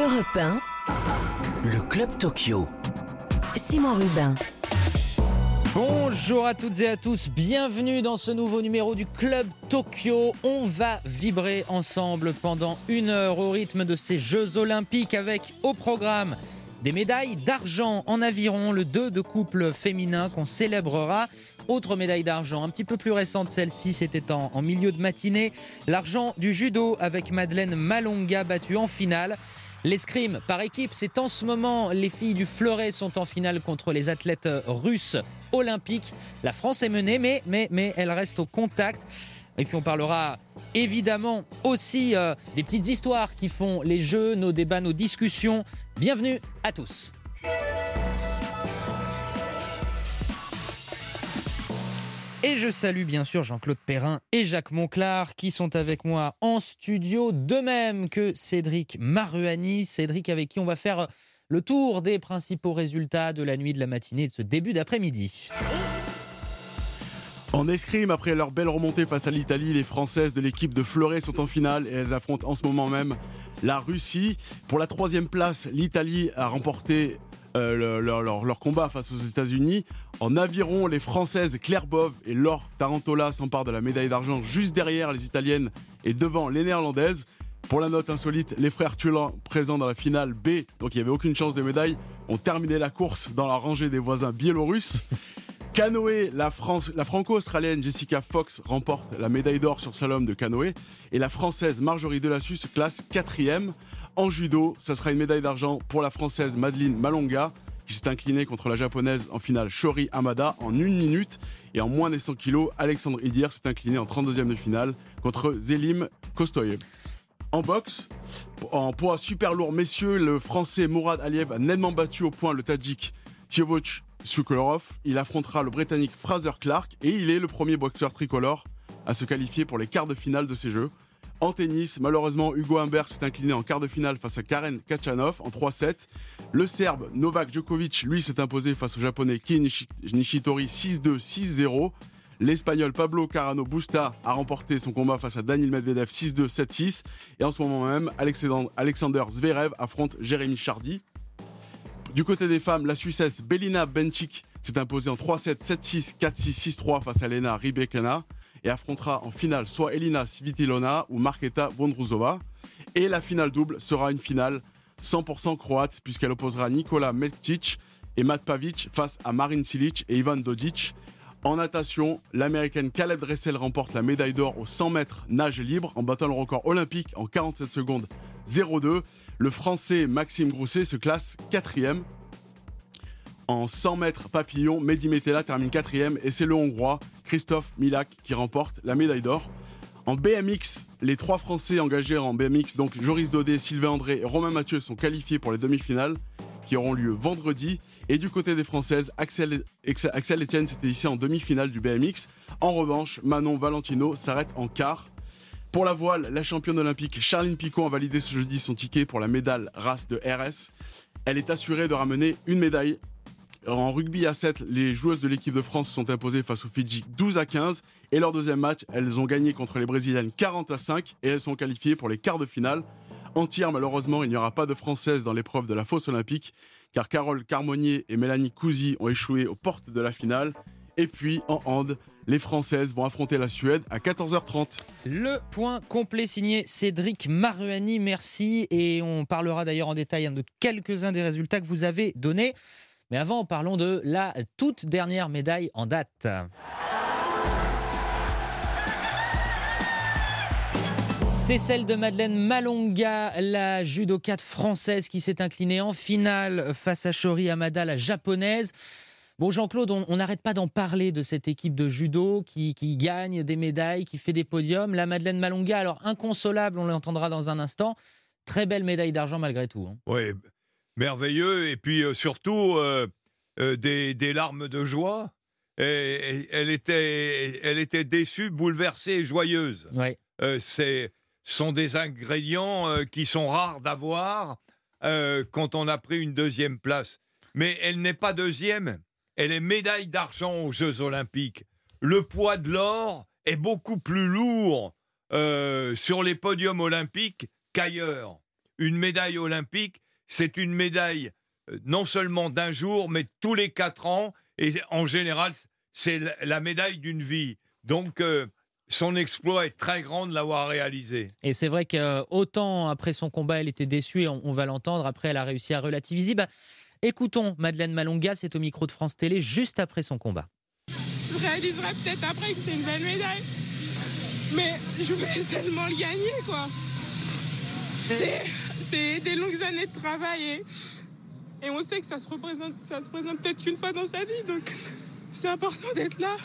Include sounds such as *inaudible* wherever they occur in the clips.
Europe 1, Le Club Tokyo. Simon Rubin. Bonjour à toutes et à tous, bienvenue dans ce nouveau numéro du Club Tokyo. On va vibrer ensemble pendant une heure au rythme de ces Jeux Olympiques avec au programme des médailles d'argent en aviron, le 2 de couple féminin qu'on célébrera. Autre médaille d'argent, un petit peu plus récente celle-ci, c'était en, en milieu de matinée. L'argent du judo avec Madeleine Malonga battue en finale. L'escrime par équipe, c'est en ce moment. Les filles du Fleuret sont en finale contre les athlètes russes olympiques. La France est menée, mais, elle reste au contact. Et puis on parlera évidemment aussi euh, des petites histoires qui font les jeux, nos débats, nos discussions. Bienvenue à tous. Et je salue bien sûr Jean-Claude Perrin et Jacques Monclar qui sont avec moi en studio, de même que Cédric Maruani. Cédric avec qui on va faire le tour des principaux résultats de la nuit, de la matinée de ce début d'après-midi. En escrime, après leur belle remontée face à l'Italie, les Françaises de l'équipe de Fleuret sont en finale et elles affrontent en ce moment même la Russie. Pour la troisième place, l'Italie a remporté euh, le- leur, leur- leur combat face aux États-Unis. En aviron, les Françaises Claire Bove et Laure Tarantola s'emparent de la médaille d'argent juste derrière les Italiennes et devant les Néerlandaises. Pour la note insolite, les frères Thulan, présents dans la finale B, donc il n'y avait aucune chance de médaille, ont terminé la course dans la rangée des voisins biélorusses. *laughs* Canoë, la, France, la franco-australienne Jessica Fox remporte la médaille d'or sur slalom de canoë et la française Marjorie Delassus se classe quatrième. En judo, ça sera une médaille d'argent pour la française Madeleine Malonga qui s'est inclinée contre la japonaise en finale Shori Hamada en une minute et en moins des 100 kilos, Alexandre Idir s'est incliné en 32e de finale contre Zelim Kostoyev. En boxe, en poids super lourd messieurs, le français Mourad Aliev a nettement battu au point le tadjik Tiovoch Sukorov. Il affrontera le britannique Fraser Clark et il est le premier boxeur tricolore à se qualifier pour les quarts de finale de ces jeux. En tennis, malheureusement, Hugo Humbert s'est incliné en quart de finale face à Karen Kachanov en 3-7. Le Serbe Novak Djokovic, lui, s'est imposé face au Japonais Kei Nishi- Nishitori 6-2, 6-0. L'Espagnol Pablo Carano Busta a remporté son combat face à Daniel Medvedev 6-2, 7-6. Et en ce moment même, Alexander Zverev affronte Jérémy Chardy. Du côté des femmes, la Suissesse Belina Bencic s'est imposée en 3-7, 7-6, 4-6, 6-3 face à Lena Rybakina et affrontera en finale soit Elina Svitilona ou Marketa Vondruzova. Et la finale double sera une finale 100% croate puisqu'elle opposera Nikola Metic et Matt Pavic face à Marin Cilic et Ivan Dodic. En natation, l'américaine Caleb Dressel remporte la médaille d'or au 100 mètres nage libre en battant le record olympique en 47 secondes 02. Le français Maxime Grousset se classe quatrième. En 100 mètres papillon, Mehdi Metella termine quatrième et c'est le hongrois Christophe Milak qui remporte la médaille d'or. En BMX, les trois Français engagés en BMX, donc Joris Daudet, Sylvain André et Romain Mathieu, sont qualifiés pour les demi-finales qui auront lieu vendredi. Et du côté des Françaises, Axel, Etienne s'était ici en demi-finale du BMX. En revanche, Manon Valentino s'arrête en quart. Pour la voile, la championne olympique Charline Picot a validé ce jeudi son ticket pour la médaille race de RS. Elle est assurée de ramener une médaille. En rugby à 7, les joueuses de l'équipe de France sont imposées face aux Fidji 12 à 15. Et leur deuxième match, elles ont gagné contre les Brésiliennes 40 à 5 et elles sont qualifiées pour les quarts de finale. En tir, malheureusement, il n'y aura pas de Françaises dans l'épreuve de la fosse olympique, car Carole Carmonier et Mélanie Cousy ont échoué aux portes de la finale. Et puis, en hand, les Françaises vont affronter la Suède à 14h30. Le point complet signé Cédric Maruani, merci. Et on parlera d'ailleurs en détail hein, de quelques-uns des résultats que vous avez donnés. Mais avant, parlons de la toute dernière médaille en date. C'est celle de Madeleine Malonga, la judokate française qui s'est inclinée en finale face à Shori Hamada, la japonaise. Bon, Jean-Claude, on n'arrête pas d'en parler de cette équipe de judo qui, qui gagne des médailles, qui fait des podiums. La Madeleine Malonga, alors inconsolable, on l'entendra dans un instant. Très belle médaille d'argent malgré tout. hein. Oui, merveilleux. Et puis euh, surtout, euh, euh, des, des larmes de joie. Et, et elle, était, elle était déçue, bouleversée et joyeuse. Ouais. C'est sont des ingrédients qui sont rares d'avoir quand on a pris une deuxième place. Mais elle n'est pas deuxième, elle est médaille d'argent aux Jeux Olympiques. Le poids de l'or est beaucoup plus lourd euh, sur les podiums olympiques qu'ailleurs. une médaille olympique, c'est une médaille euh, non seulement d'un jour, mais tous les quatre ans. Et en général, c'est la- médaille d'une vie. Donc, euh, son exploit est très grand de l'avoir réalisé. Et c'est vrai que autant après son combat, elle était déçue, et on, on va l'entendre. Après, elle a réussi à relativiser. Bah, écoutons Madeleine Malonga, c'est au micro de France Télé, juste après son combat. Je réaliserai peut-être après que c'est une belle médaille. Mais je voulais tellement le gagner, quoi. C'est, c'est des longues années de travail et, on sait que ça se présente peut-être qu'une fois dans sa vie, donc c'est important d'être là.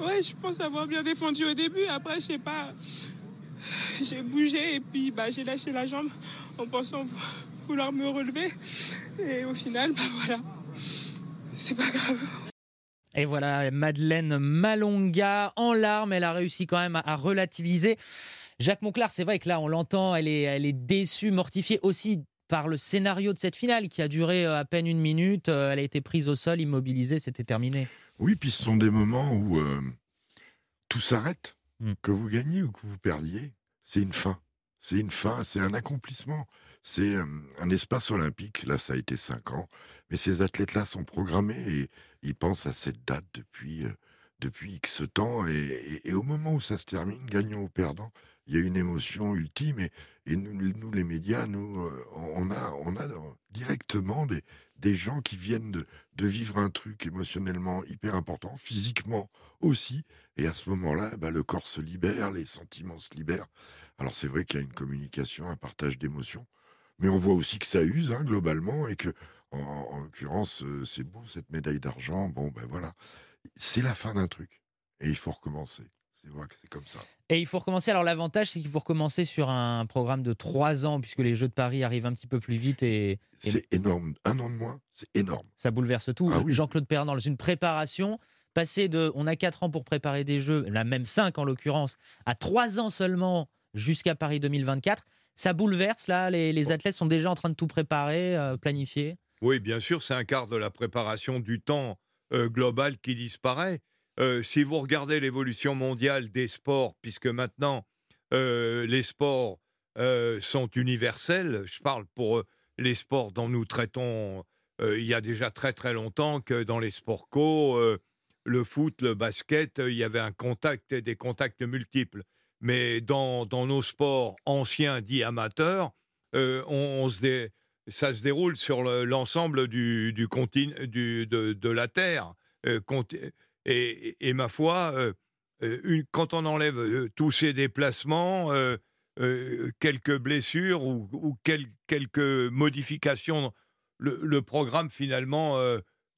Ouais, je pense avoir bien défendu au début. Après, je sais pas, j'ai bougé et puis bah, j'ai lâché la jambe en pensant vouloir me relever. Et au final, bah voilà, c'est pas grave. Et voilà, Madeleine Malonga en larmes, elle a réussi quand même à relativiser. Jacques Monclar, c'est vrai que là, on l'entend, elle est, elle est déçue, mortifiée aussi par le scénario de cette finale qui a duré euh, à peine une minute. Euh, Elle a été prise au sol, immobilisée, c'était terminé. Oui, puis ce sont des moments où euh, tout s'arrête. Mm. Que vous gagnez ou que vous perdiez, c'est une fin. C'est une fin, c'est un accomplissement. C'est euh, un espace olympique. Là, ça a été cinq ans. Mais ces athlètes-là sont programmés et ils pensent à cette date depuis, euh, depuis X temps. Et, et- et au moment où ça se termine, gagnant ou perdant, il y a une émotion ultime. Et, nous, les médias, nous, euh, on a, directement des, gens qui viennent de, vivre un truc émotionnellement hyper important, physiquement aussi. Et à ce moment-là, bah, le corps se libère, les sentiments se libèrent. Alors c'est vrai qu'il y a une communication, un partage d'émotions, mais on voit aussi que ça use hein, globalement et que, en, en l'occurrence, euh, c'est beau cette médaille d'argent. Bon, ben voilà, c'est la fin d'un truc et il faut recommencer. C'est vrai que c'est comme ça. Et il faut recommencer. Alors l'avantage, c'est qu'il faut recommencer sur un programme de trois ans, puisque les Jeux de Paris arrivent un petit peu plus vite et, et C'est énorme. Un an de moins, c'est énorme. ça bouleverse tout. Ah oui. Jean-Claude Perrin, dans une préparation, passer de, on a quatre ans pour préparer des Jeux, là même cinq en l'occurrence, à trois ans seulement jusqu'à Paris 2024, ça bouleverse. Là, les, les athlètes sont déjà en train de tout préparer, euh, planifier. Oui, bien sûr, c'est un quart de la préparation du temps euh, global qui disparaît. Euh, si vous regardez l'évolution mondiale des sports, puisque maintenant euh, les sports euh, sont universels, je parle pour les sports dont nous traitons il y a déjà très très longtemps que dans les sports co, le foot, le basket, il y avait un contact et des contacts multiples. Mais dans, nos sports anciens dits amateurs, ça se déroule sur le- l'ensemble du, du de, la Terre. Et, ma foi, euh, euh, quand on enlève euh, tous ces déplacements, quelques blessures ou, ou quel- quelques modifications, le, programme finalement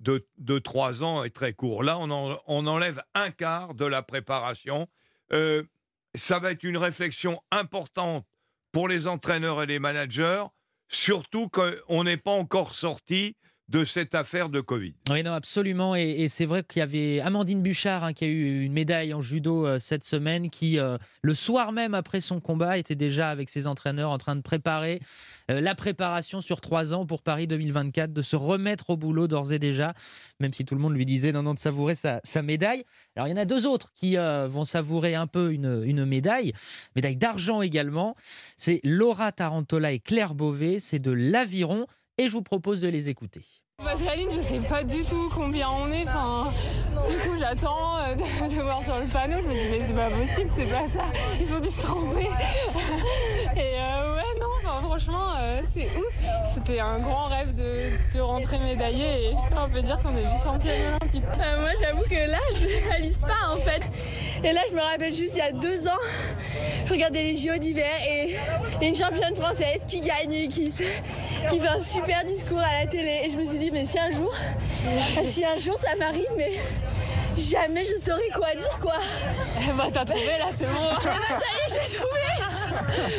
de, trois ans est très court. Là, on, en- on enlève un quart de la préparation. Ça va être une réflexion importante pour les entraîneurs et les managers, surtout qu'on n'est pas encore sorti de cette affaire de Covid. Oui, non, absolument. Et, c'est vrai qu'il y avait Amandine Bouchard hein, qui a eu une médaille en judo euh, cette semaine, qui, euh, le soir même après son combat, était déjà avec ses entraîneurs en train de préparer euh, la préparation sur trois ans pour Paris 2024, de se remettre au boulot d'ores et déjà, même si tout le monde lui disait non, non, de savourer sa, médaille. Alors, il y en a deux autres qui vont savourer un peu une médaille, médaille d'argent également. C'est Laura Tarantola et Claire Beauvais, c'est de l'aviron, et je vous propose de les écouter. Parce qu'Aline, je sais pas du tout combien on est. Du coup, j'attends euh, de, voir sur le panneau. Je me dis, mais c'est pas possible, c'est pas ça. Ils ont dû se tromper. Et euh, franchement, euh, c'est ouf. C'était un grand rêve de, de rentrer médaillé. Et putain, on peut dire qu'on est des championne olympique. Euh, moi, j'avoue que là, je *laughs* réalise pas en fait. Et là, je me rappelle juste il y a deux ans, je regardais les JO d'hiver et il y a une championne française qui gagne et qui, qui fait un super discours à la télé. Et je me suis dit, mais si un jour, si un jour ça m'arrive, mais jamais je saurais quoi dire quoi. *laughs* bah, t'as trouvé là, c'est bon. *laughs* Ah bah, ça y est, je l'ai trouvé.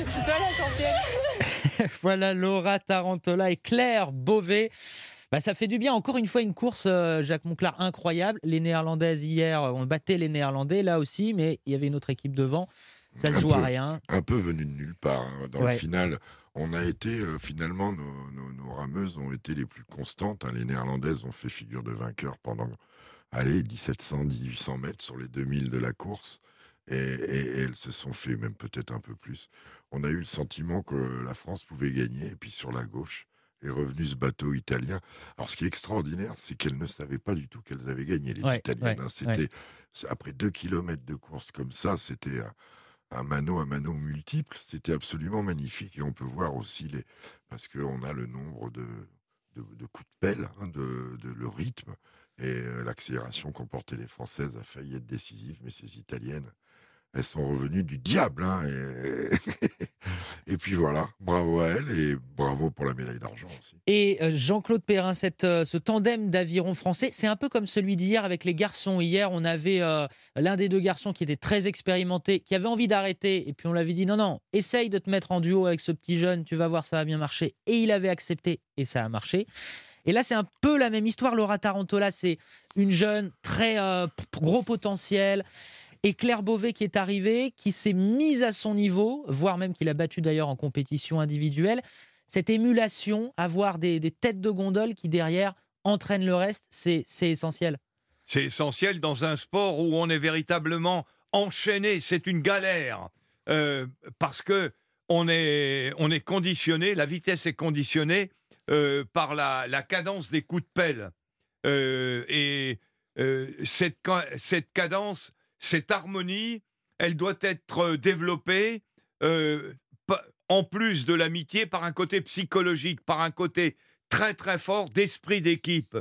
C'est toi la championne. *laughs* voilà Laura Tarantola et Claire Beauvais. Bah, ça fait du bien. Encore une fois, une course, euh, Jacques Monclar, incroyable. Les Néerlandaises, hier, on battait les Néerlandais, là aussi, mais il y avait une autre équipe devant. Ça se joue à rien. un peu venu de nulle part. hein. Dans Ouais. le final, on a été, euh, finalement, nos, nos- nos rameuses ont été les plus constantes. hein. Les Néerlandaises ont fait figure de vainqueur pendant, allez, 1700, 1800 mètres sur les 2000 de la course. Et, et- et elles se sont fait même peut-être un peu plus. On a eu le sentiment que la France pouvait gagner. Et puis sur la gauche est revenu ce bateau italien. Alors ce qui est extraordinaire, c'est qu'elles ne savaient pas du tout qu'elles avaient gagné, les Ouais, Italiennes. ouais, hein. C'était après deux kilomètres de course comme ça, c'était un, un mano, un mano multiple. C'était absolument magnifique. Et on peut voir aussi les parce qu'on a le nombre de, de, de coups de pelle, hein, de, de- le rythme et euh, l'accélération qu'ont porté les Françaises a failli être décisive, mais ces Italiennes, elles sont revenues du diable. hein, et... *laughs* et puis voilà, bravo à elles et bravo pour la médaille d'argent aussi. Et euh, Jean-Claude Perrin, cette, euh, ce tandem d'aviron français, c'est un peu comme celui d'hier avec les garçons. Hier, on avait euh, l'un des deux garçons qui était très expérimenté, qui avait envie d'arrêter, et puis on lui avait dit non, non, essaye de te mettre en duo avec ce petit jeune, tu vas voir, ça va bien marcher. Et il avait accepté, et ça a marché. Et là, c'est un peu la même histoire. Laura Tarantola, c'est une jeune, très gros potentiel. Et Claire Beauvais qui est arrivée, qui s'est mise à son niveau, voire même qu'il a battu d'ailleurs en compétition individuelle. Cette émulation, avoir des, têtes de gondole qui derrière entraînent le reste, c'est essentiel. C'est essentiel dans un sport où on est véritablement enchaîné. C'est une galère euh, parce que on est, on est conditionné, la vitesse est conditionnée euh, par la, cadence des coups de pelle. Euh, et cette, cette cadence, cette harmonie, elle doit être développée euh, en plus de l'amitié par un côté psychologique, par un côté très très fort d'esprit d'équipe.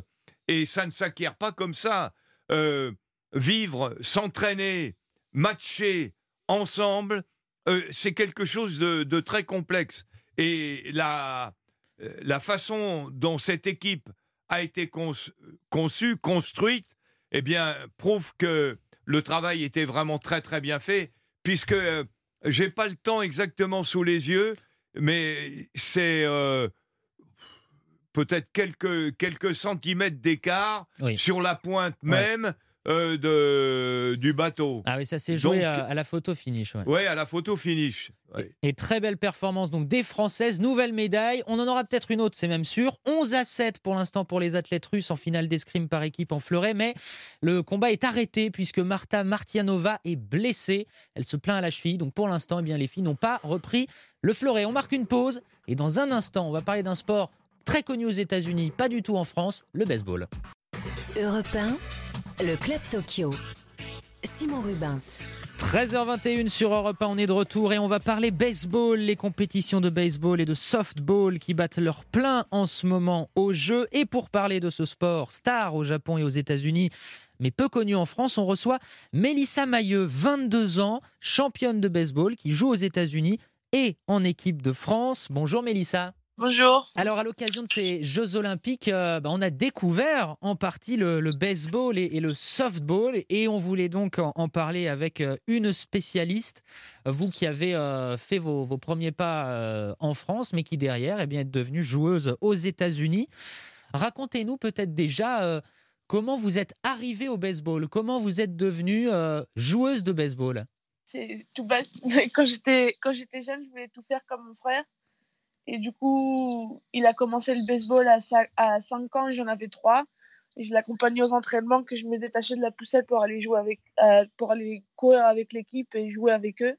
Et ça ne s'acquiert pas comme ça. Euh, vivre, s'entraîner, matcher ensemble, euh, c'est quelque chose de, très complexe. Et la, euh, la façon dont cette équipe a été conçue, construite, eh bien, prouve que le travail était vraiment très très bien fait, puisque euh, j'ai pas le temps exactement sous les yeux, mais c'est euh, peut-être quelques, quelques centimètres d'écart Oui. sur la pointe Ouais. même euh, de, du bateau. Ah oui, ça s'est joué Donc- à, à la photo finish. ouais. Ouais, à la photo finish. Ouais. Et très belle performance donc des Françaises, nouvelle médaille. On en aura peut-être une autre, c'est même sûr. 11 à 7 pour l'instant pour les athlètes russes en finale d'escrime par équipe en fleuret, mais le combat est arrêté puisque Marta Martianova est blessée. Elle se plaint à la cheville, donc pour l'instant, eh bien les filles n'ont pas repris le fleuret. On marque une pause et dans un instant, on va parler d'un sport très connu aux États-Unis, pas du tout en France, le baseball. Europe 1, le Club Tokyo. Simon Rubin. 13h21 sur Europe 1, on est de retour et on va parler baseball, les compétitions de baseball et de softball qui battent leur plein en ce moment au jeu. Et pour parler de ce sport, star au Japon et aux États-Unis, mais peu connu en France, on reçoit Mélissa Mailleux, 22 ans, championne de baseball qui joue aux États-Unis et en équipe de France. Bonjour Mélissa. Bonjour. Alors, à l'occasion de ces Jeux Olympiques, euh, bah, on a découvert en partie le, le baseball et, et le softball, et on voulait donc en, en parler avec euh, une spécialiste, vous qui avez euh, fait vos, vos premiers pas euh, en France, mais qui derrière eh bien, est devenue joueuse aux États-Unis. Racontez-nous peut-être déjà euh, comment vous êtes arrivée au baseball, comment vous êtes devenue euh, joueuse de baseball? C'est tout bête. *laughs* quand j'étais jeune, je voulais tout faire comme mon frère. Et du coup, il a commencé le baseball à 5, à 5 ans et j'en avais 3. Et je l'accompagnais aux entraînements que je me détachais de la poussette pour aller jouer avec euh, pour aller courir avec l'équipe et jouer avec eux.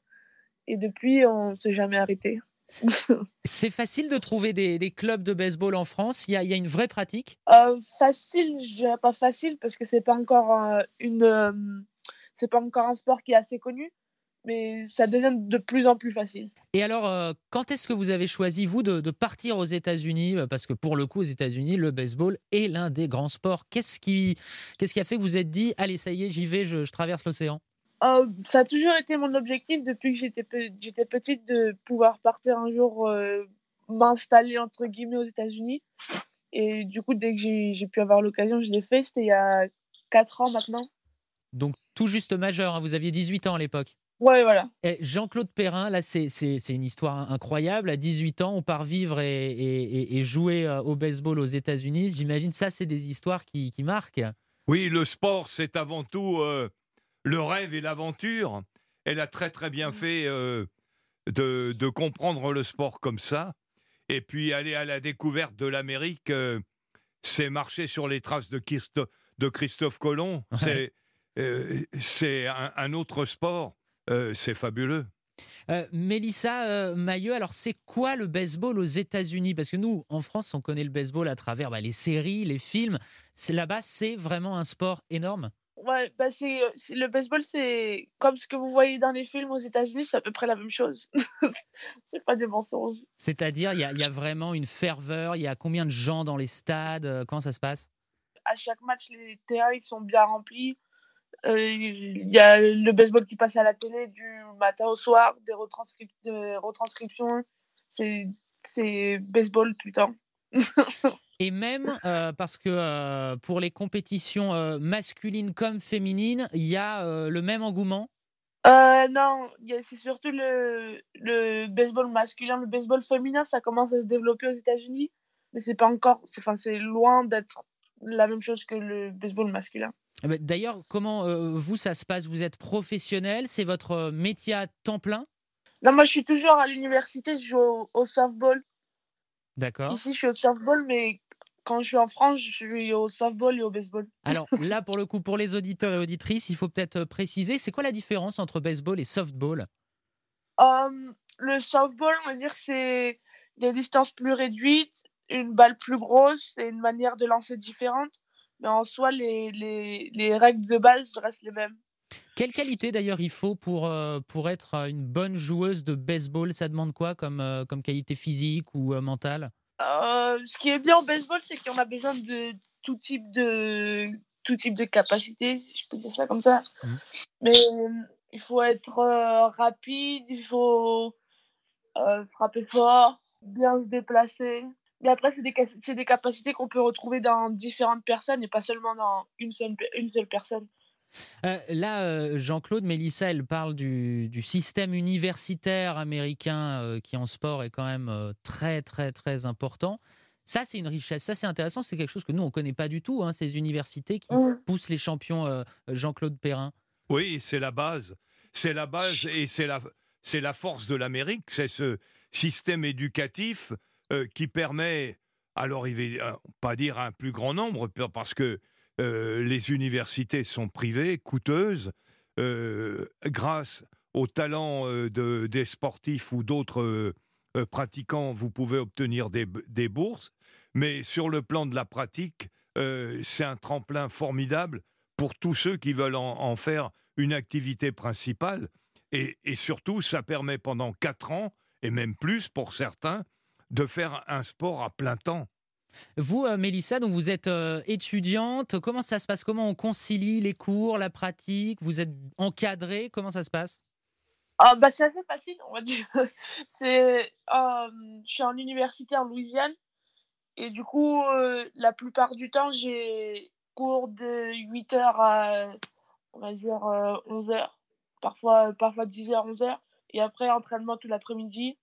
Et depuis, on s'est jamais arrêté. *laughs* C'est facile de trouver des, des clubs de baseball en France, il y a, il y a une vraie pratique? Euh, facile, je dirais pas facile parce que c'est pas encore euh, une euh, c'est pas encore un sport qui est assez connu, mais ça devient de plus en plus facile. Et alors, euh, quand est-ce que vous avez choisi, vous, de, de partir aux États-Unis? Euh, Parce que pour le coup, aux États-Unis, le baseball est l'un des grands sports. Qu'est-ce qui, qu'est-ce qui a fait que vous vous êtes dit, allez, ça y est, j'y vais, je, je traverse l'océan? Euh, ça a toujours été mon objectif depuis que j'étais pe- j'étais petite de pouvoir partir un jour euh, m'installer entre guillemets aux États-Unis. Et du coup, dès que j'ai j'ai pu avoir l'occasion, je l'ai fait. C'était il y a 4 ans maintenant. Donc, tout juste majeur, hein, vous aviez 18 ans à l'époque. Ouais, voilà. Jean-Claude Perrin, là, c'est, c'est, c'est une histoire incroyable. À 18 ans, on part vivre et, et- et- et jouer euh, au baseball aux États-Unis. J'imagine ça, c'est des histoires qui, qui marquent. Oui, le sport, c'est avant tout euh, le rêve et l'aventure. Elle a très très bien fait euh, de, de comprendre le sport comme ça. Et puis aller à la découverte de l'Amérique, euh, c'est marcher sur les traces de, Christo- de Christophe Colomb. Ouais. C'est euh, c'est un, un autre sport. Euh, c'est fabuleux. Euh, Mélissa euh, Mailleux, alors c'est quoi le baseball aux États-Unis? Parce que nous, en France, on connaît le baseball à travers bah, les séries, les films. Là-bas, c'est vraiment un sport énorme? Ouais, bah c'est euh, le baseball, c'est comme ce que vous voyez dans les films aux États-Unis, c'est à peu près la même chose. *laughs* c'est pas des mensonges. C'est-à-dire, il y, a- y a vraiment une ferveur. Il y a combien de gens dans les stades? Comment ça se passe? À chaque match, les terrains ils sont bien remplis. Euh, Il y a le baseball qui passe à la télé du matin au soir, des, retranscrip- des retranscriptions. C'est baseball tout le temps. *laughs* Et même euh, parce que euh, pour les compétitions euh, masculines comme féminines, il y a le même engouement? Non, c'est surtout le, le baseball masculin. Le baseball féminin, ça commence à se développer aux États-Unis, mais c'est pas encore, c'est enfin, c'est loin d'être la même chose que le baseball masculin. Eh ben, D'ailleurs, comment euh, vous, ça se passe? Vous êtes professionnel? C'est votre euh, métier à temps plein? Non, moi je suis toujours à l'université, je joue au, au softball. D'accord. Ici, je suis au softball, mais quand je suis en France, je suis au softball et au baseball. Alors *laughs* là, pour le coup, pour les auditeurs et auditrices, il faut peut-être euh, préciser, c'est quoi la différence entre baseball et softball? Euh, le softball, on va dire que c'est des distances plus réduites, une balle plus grosse et une manière de lancer différente. Mais en soi, les, les, les règles de base restent les mêmes. Quelle qualité d'ailleurs il faut pour, euh, pour être une bonne joueuse de baseball? Ça demande quoi comme, euh, comme qualité physique ou euh, mentale? Ce qui est bien au baseball, c'est qu'on a besoin de tout type de, tout type de capacité, si je peux dire ça comme ça. Mhm. Mais il faut être rapide, il faut frapper fort, bien se déplacer. Mais après, c'est des, c'est des capacités qu'on peut retrouver dans différentes personnes et pas seulement dans une seule, une seule personne. Euh, Là, euh, Jean-Claude, Mélissa, elle parle du, du système universitaire américain euh, qui en sport est quand même euh, très, très, très important. Ça, c'est une richesse. Ça, c'est intéressant. C'est quelque chose que nous, on ne connaît pas du tout, hein, ces universités qui Mhm. poussent les champions euh, Jean-Claude Perrin. Oui, c'est la base. C'est la base et c'est la, c'est la force de l'Amérique. C'est ce système éducatif euh, qui permet, alors il va euh, pas dire un plus grand nombre, parce que euh, les universités sont privées, coûteuses, grâce au talent de, des sportifs ou d'autres pratiquants, vous pouvez obtenir des, bourses. Mais sur le plan de la pratique, c'est un tremplin formidable pour tous ceux qui veulent en, faire une activité principale. Et surtout, ça permet pendant quatre ans, et même plus pour certains, de faire un sport à plein temps. Vous, euh, Mélissa, donc vous êtes euh, étudiante. Comment ça se passe? Comment on concilie les cours, la pratique? Vous êtes encadrée? Comment ça se passe? Ah, bah, c'est assez facile, on va dire. *laughs* c'est, euh, je suis en université en Louisiane et du coup, euh, la plupart du temps, j'ai cours de 8h à, on va dire, 11h, parfois, parfois 10h, 11h, et après entraînement tout l'après-midi.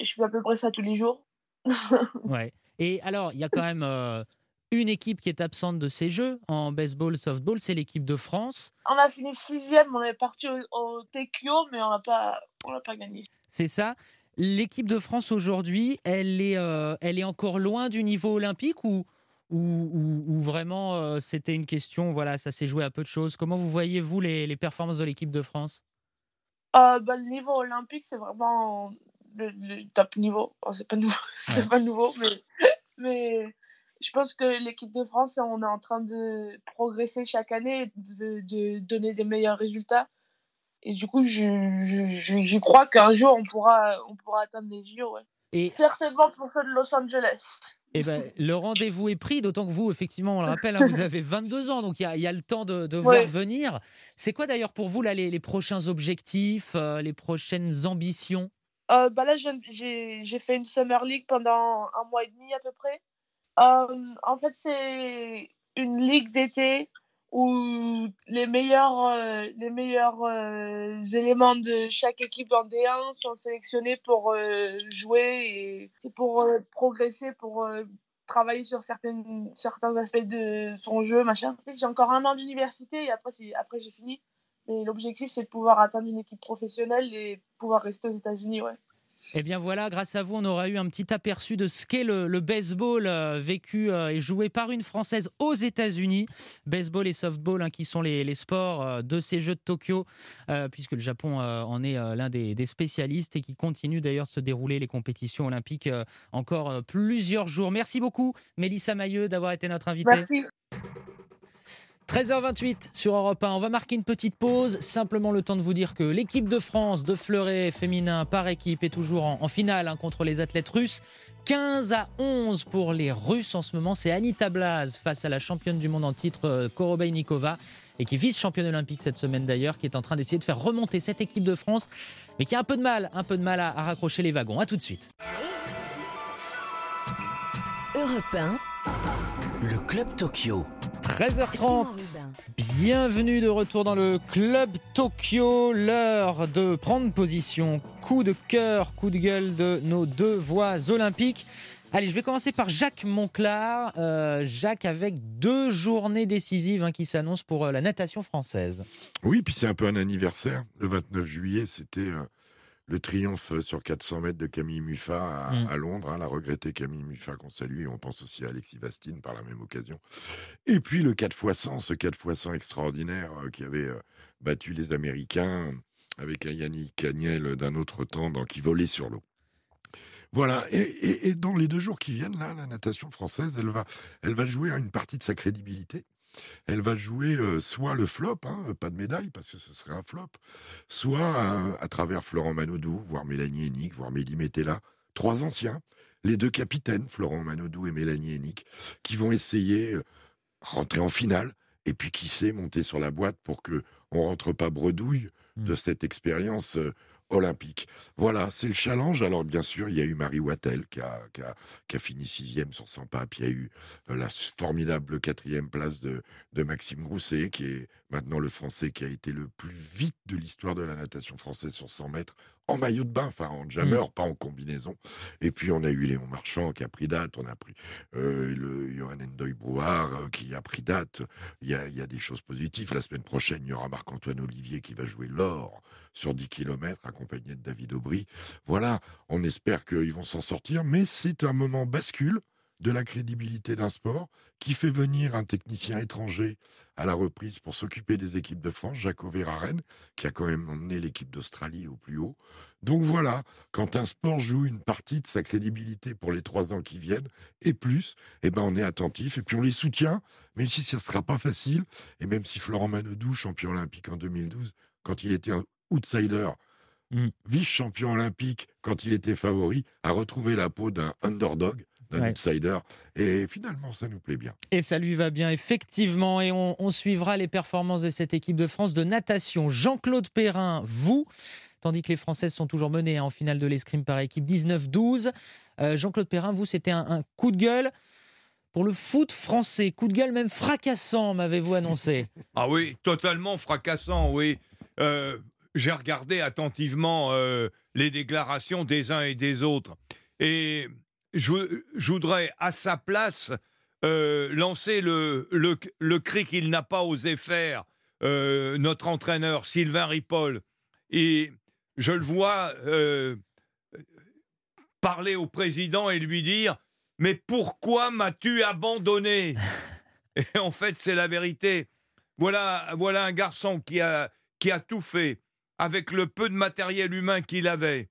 Je fais à peu près ça tous les jours. *laughs* Ouais. Et alors, il y a quand même euh, une équipe qui est absente de ces jeux en baseball, softball, c'est l'équipe de France. On a fini sixième, on est parti au, au Tekyo, mais on n'a pas, on pas gagné. C'est ça. L'équipe de France aujourd'hui, elle est, euh, elle est encore loin du niveau olympique ou, ou, ou- ou vraiment euh, c'était une question, voilà, ça s'est joué à peu de choses. Comment vous voyez-vous les, les performances de l'équipe de France? Euh, bah, le niveau olympique, c'est vraiment le, le top niveau. Bon, c'est pas nouveau, *laughs* c'est pas nouveau, mais, mais je pense que l'équipe de France, on est en train de progresser chaque année, de, de donner des meilleurs résultats. Et du coup, je, je, je- j'y crois qu'un jour, on pourra, on pourra atteindre les JO. Ouais. Et Certainement pour ceux de Los Angeles. Eh ben, le rendez-vous est pris, d'autant que vous, effectivement, on le rappelle, hein, vous avez 22 ans, donc il y y a le temps de, de voir venir. C'est quoi d'ailleurs pour vous là, les, les prochains objectifs, euh, les prochaines ambitions? Euh, bah là, j'ai fait une Summer League pendant un mois et demi à peu près. Euh, en fait, c'est une ligue d'été où les meilleurs, euh, les meilleurs éléments de chaque équipe en D1 sont sélectionnés pour jouer et pour progresser, pour travailler sur certaines, certains aspects de son jeu, machin. J'ai encore un an d'université et après, après j'ai fini. Mais l'objectif, c'est de pouvoir atteindre une équipe professionnelle et pouvoir rester aux États-Unis, ouais. Eh bien voilà, grâce à vous, on aura eu un petit aperçu de ce qu'est le, le baseball euh, vécu euh, et joué par une Française aux États-Unis. Baseball et softball, hein, qui sont les, les sports euh, de ces Jeux de Tokyo, puisque le Japon en est l'un des, des spécialistes et qui continue d'ailleurs de se dérouler les compétitions olympiques encore plusieurs jours. Merci beaucoup, Mélissa Mailleux, d'avoir été notre invitée. Merci. 13h28 sur Europe 1. On va marquer une petite pause. Simplement le temps de vous dire que l'équipe de France de fleuret féminin par équipe est toujours en, finale hein, contre les athlètes russes. 15 à 11 pour les Russes en ce moment. C'est Anita Blaz face à la championne du monde en titre euh, Korobeinikova et qui vice-championne olympique cette semaine d'ailleurs, qui est en train d'essayer de faire remonter cette équipe de France, mais qui a un peu de mal, un peu de mal à, à raccrocher les wagons. À tout de suite. Europe 1, Le Club Tokyo. 13h30. Simon Rubin. Bienvenue de retour dans le Club Tokyo, l'heure de prendre position. Coup de cœur, coup de gueule de nos deux voix olympiques. Allez, je vais commencer par Jacques Monclar. Euh, Jacques avec deux journées décisives hein, qui s'annoncent pour euh, la natation française. Oui, puis c'est un peu un anniversaire. Le 29 juillet, c'était euh, le triomphe sur 400 mètres de Camille Muffat à, Mm. à Londres. hein, la regrettée Camille Muffat qu'on salue. Et on pense aussi à Alexis Vastine par la même occasion. Et puis le 4 x 100, ce 4 x 100 extraordinaire euh, qui avait euh, battu les Américains avec un Yannick Agnel d'un autre temps dans, qui volait sur l'eau. Voilà, et, et- et dans les deux jours qui viennent, là, la natation française, elle va, elle va jouer à une partie de sa crédibilité. Elle va jouer euh, soit le flop, hein, pas de médaille parce que ce serait un flop, soit euh, à travers Florent Manodou, voire Mélanie Hennick, voire Mélie Métella, trois anciens, les deux capitaines, Florent Manodou et Mélanie Hennick, qui vont essayer euh, rentrer en finale et puis qui sait monter sur la boîte pour que on rentre pas bredouille de cette expérience euh, olympique. Voilà, c'est le challenge. Alors bien sûr, il y a eu Marie Wattel qui a, fini sixième sur 100 papes. Il y a eu euh, la formidable quatrième place de, de Maxime Grousset, qui est maintenant le Français qui a été le plus vite de l'histoire de la natation française sur 100 mètres, en maillot de bain, enfin en jammer, pas en combinaison. Et puis on a eu Léon Marchand qui a pris date, on a pris euh, le Johan Endoy Brouard euh, qui a pris date. Il y a, il y a des choses positives. La semaine prochaine, il y aura Marc-Antoine Olivier qui va jouer l'or sur 10 km accompagné de David Aubry. Voilà, on espère qu'ils vont s'en sortir, mais c'est un moment bascule de la crédibilité d'un sport qui fait venir un technicien étranger à la reprise pour s'occuper des équipes de France, Jaco Verhaeren, qui a quand même emmené l'équipe d'Australie au plus haut. Donc voilà, quand un sport joue une partie de sa crédibilité pour les trois ans qui viennent, et plus, eh ben on est attentif et puis on les soutient, même si ce ne sera pas facile, et même si Florent Manodou, champion olympique en 2012, quand il était un outsider, Mm. vice-champion olympique, quand il était favori, a retrouvé la peau d'un underdog, d'un Ouais. outsider, et finalement ça nous plaît bien. Et ça lui va bien, effectivement. Et on, on suivra les performances de cette équipe de France de natation. Jean-Claude Perrin, vous, tandis que les Françaises sont toujours menées hein, en finale de l'escrime par équipe 19-12. Euh, Jean-Claude Perrin, vous, c'était un, un coup de gueule pour le foot français. Coup de gueule même fracassant, m'avez-vous annoncé? *laughs* Ah oui, totalement fracassant, oui. Euh, J'ai regardé attentivement euh, les déclarations des uns et des autres. Et je, voudrais, à sa place, euh, lancer le, le, cri qu'il n'a pas osé faire, euh, notre entraîneur Sylvain Ripoll. Et je le vois euh, parler au président et lui dire Mais pourquoi m'as-tu abandonné? Et en fait, c'est la vérité. Voilà, voilà un garçon qui a, qui a tout fait avec le peu de matériel humain qu'il avait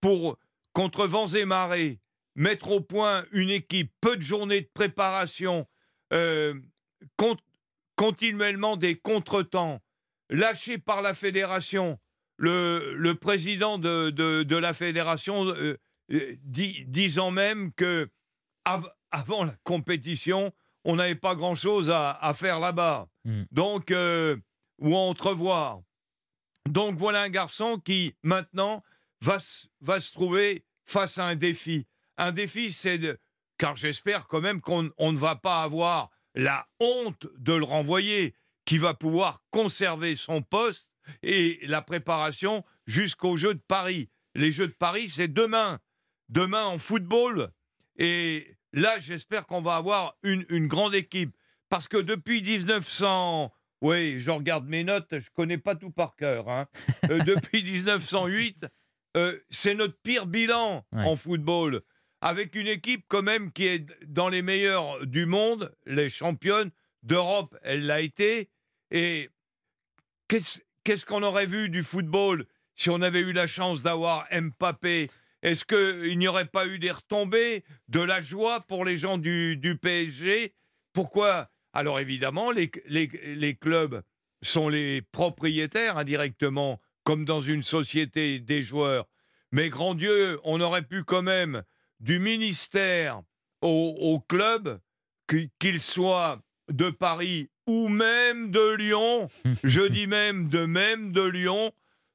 pour, contre vents et marées, mettre au point une équipe, peu de journées de préparation, euh, con- continuellement des contretemps, lâché par la fédération. Le, le président de, de, de la fédération euh, euh, dit- disant même que av- avant la compétition, on n'avait pas grand-chose à, à faire là-bas. Mm. Donc, euh, ou à entrevoir. Donc voilà un garçon qui, maintenant, va, va se trouver face à un défi. Un défi, c'est de... Car j'espère quand même qu'on on ne va pas avoir la honte de le renvoyer, qui va pouvoir conserver son poste et la préparation jusqu'aux Jeux de Paris. Les Jeux de Paris, c'est demain. Demain en football. Et là, j'espère qu'on va avoir une, une grande équipe. Parce que depuis 1900... Oui, je regarde mes notes, je connais pas tout par cœur. hein. Euh, depuis *laughs* 1908, euh, c'est notre pire bilan Ouais. en football. Avec une équipe quand même qui est dans les meilleurs du monde, les championnes d'Europe, elle l'a été. Et qu'est-ce qu'on aurait vu du football si on avait eu la chance d'avoir Mbappé? Est-ce qu'il n'y aurait pas eu des retombées, de la joie pour les gens du, du PSG Pourquoi? Alors évidemment, les, les, les clubs sont les propriétaires indirectement, comme dans une société des joueurs. Mais grand Dieu, on aurait pu quand même, du ministère au, au club, qu- qu'il soit de Paris ou même de Lyon, *laughs* je dis même de même de Lyon,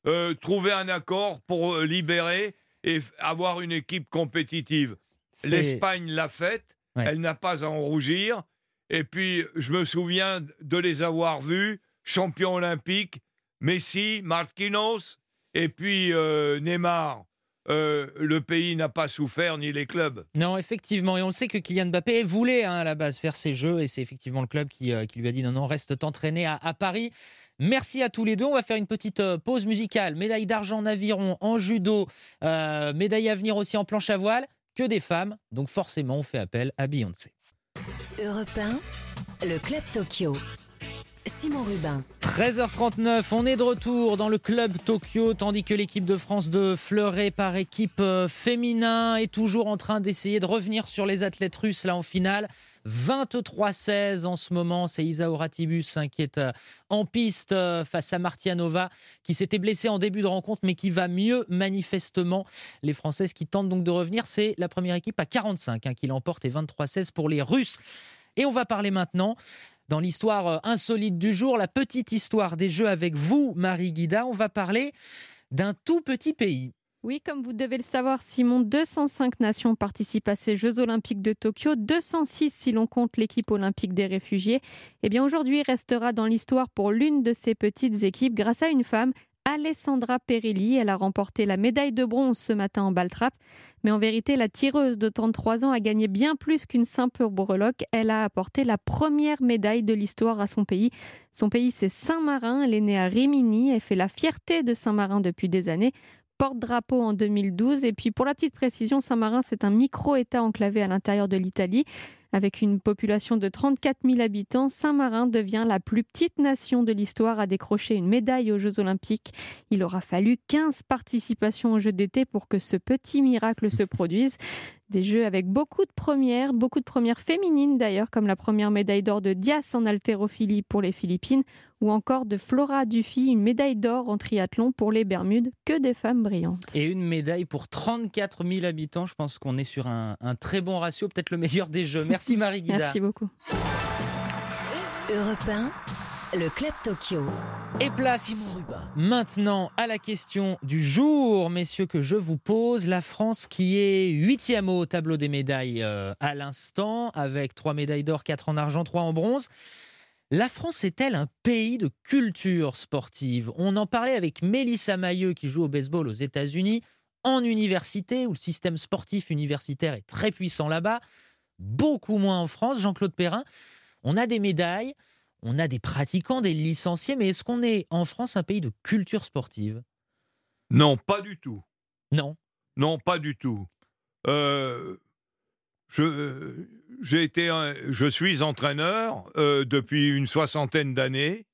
euh, trouver un accord pour euh, libérer et avoir une équipe compétitive. L'Espagne l'a faite, Ouais. elle n'a pas à en rougir. Et puis, je me souviens de les avoir vus, champions olympiques, Messi, Marquinhos, et puis euh, Neymar. Euh, le pays n'a pas souffert, ni les clubs. Non, effectivement. Et on le sait que Kylian Mbappé voulait hein, à la base faire ses jeux. Et c'est effectivement le club qui, euh, qui lui a dit non, non, reste t'entraîner à, à Paris. Merci à tous les deux. On va faire une petite euh, pause musicale. Médaille d'argent en aviron, en judo, euh, médaille à venir aussi en planche à voile. Que des femmes. Donc forcément, on fait appel à Beyoncé. Europe 1, le Club Tokyo. Simon Rubin. 13h39, on est de retour dans le club Tokyo, tandis que l'équipe de France de fleuret par équipe euh, féminin est toujours en train d'essayer de revenir sur les athlètes russes là en finale. 23-16 en ce moment, c'est Isa Oratibus hein, qui est euh, en piste euh, face à Martianova, qui s'était blessée en début de rencontre, mais qui va mieux manifestement. Les Françaises qui tentent donc de revenir, c'est la première équipe à 45 hein, qui l'emporte et 23-16 pour les Russes. Et on va parler maintenant dans l'histoire euh, insolite du jour, la petite histoire des Jeux avec vous, Marie Guida. On va parler d'un tout petit pays. Oui, comme vous devez le savoir, Simon, 205 nations participent à ces Jeux Olympiques de Tokyo, 206 si l'on compte l'équipe olympique des réfugiés. Eh bien, aujourd'hui restera dans l'histoire pour l'une de ces petites équipes grâce à une femme, Alessandra Perilli. Elle a remporté la médaille de bronze ce matin en Baltrap. Mais en vérité, la tireuse de 33 ans a gagné bien plus qu'une simple breloque. Elle a apporté la première médaille de l'histoire à son pays. Son pays, c'est Saint-Marin. Elle est née à Rimini. Elle fait la fierté de Saint-Marin depuis des années porte-drapeau en 2012. Et puis pour la petite précision, Saint-Marin, c'est un micro-État enclavé à l'intérieur de l'Italie. Avec une population de 34 000 habitants, Saint-Marin devient la plus petite nation de l'histoire à décrocher une médaille aux Jeux Olympiques. Il aura fallu 15 participations aux Jeux d'été pour que ce petit miracle se produise. Des Jeux avec beaucoup de premières, beaucoup de premières féminines d'ailleurs, comme la première médaille d'or de Dias en haltérophilie pour les Philippines, ou encore de Flora Duffy, une médaille d'or en triathlon pour les Bermudes, que des femmes brillantes. Et une médaille pour 34 000 habitants. Je pense qu'on est sur un, un très bon ratio, peut-être le meilleur des Jeux. Merci Marie Guida. Merci beaucoup. Europe 1, le Club Tokyo. Et place maintenant à la question du jour, messieurs, que je vous pose. La France qui est huitième au tableau des médailles euh, à l'instant, avec trois médailles d'or, quatre en argent, trois en bronze. La France est-elle un pays de culture sportive? On en parlait avec Mélissa Mailleux qui joue au baseball aux États-Unis, en université, où le système sportif universitaire est très puissant là-bas, beaucoup moins en France. Jean-Claude Perrin, on a des médailles, on a des pratiquants, des licenciés, mais est-ce qu'on est en France un pays de culture sportive? Non, pas du tout. Non. Non, pas du tout. Euh, je, j'ai été, je suis entraîneur euh, depuis une soixantaine d'années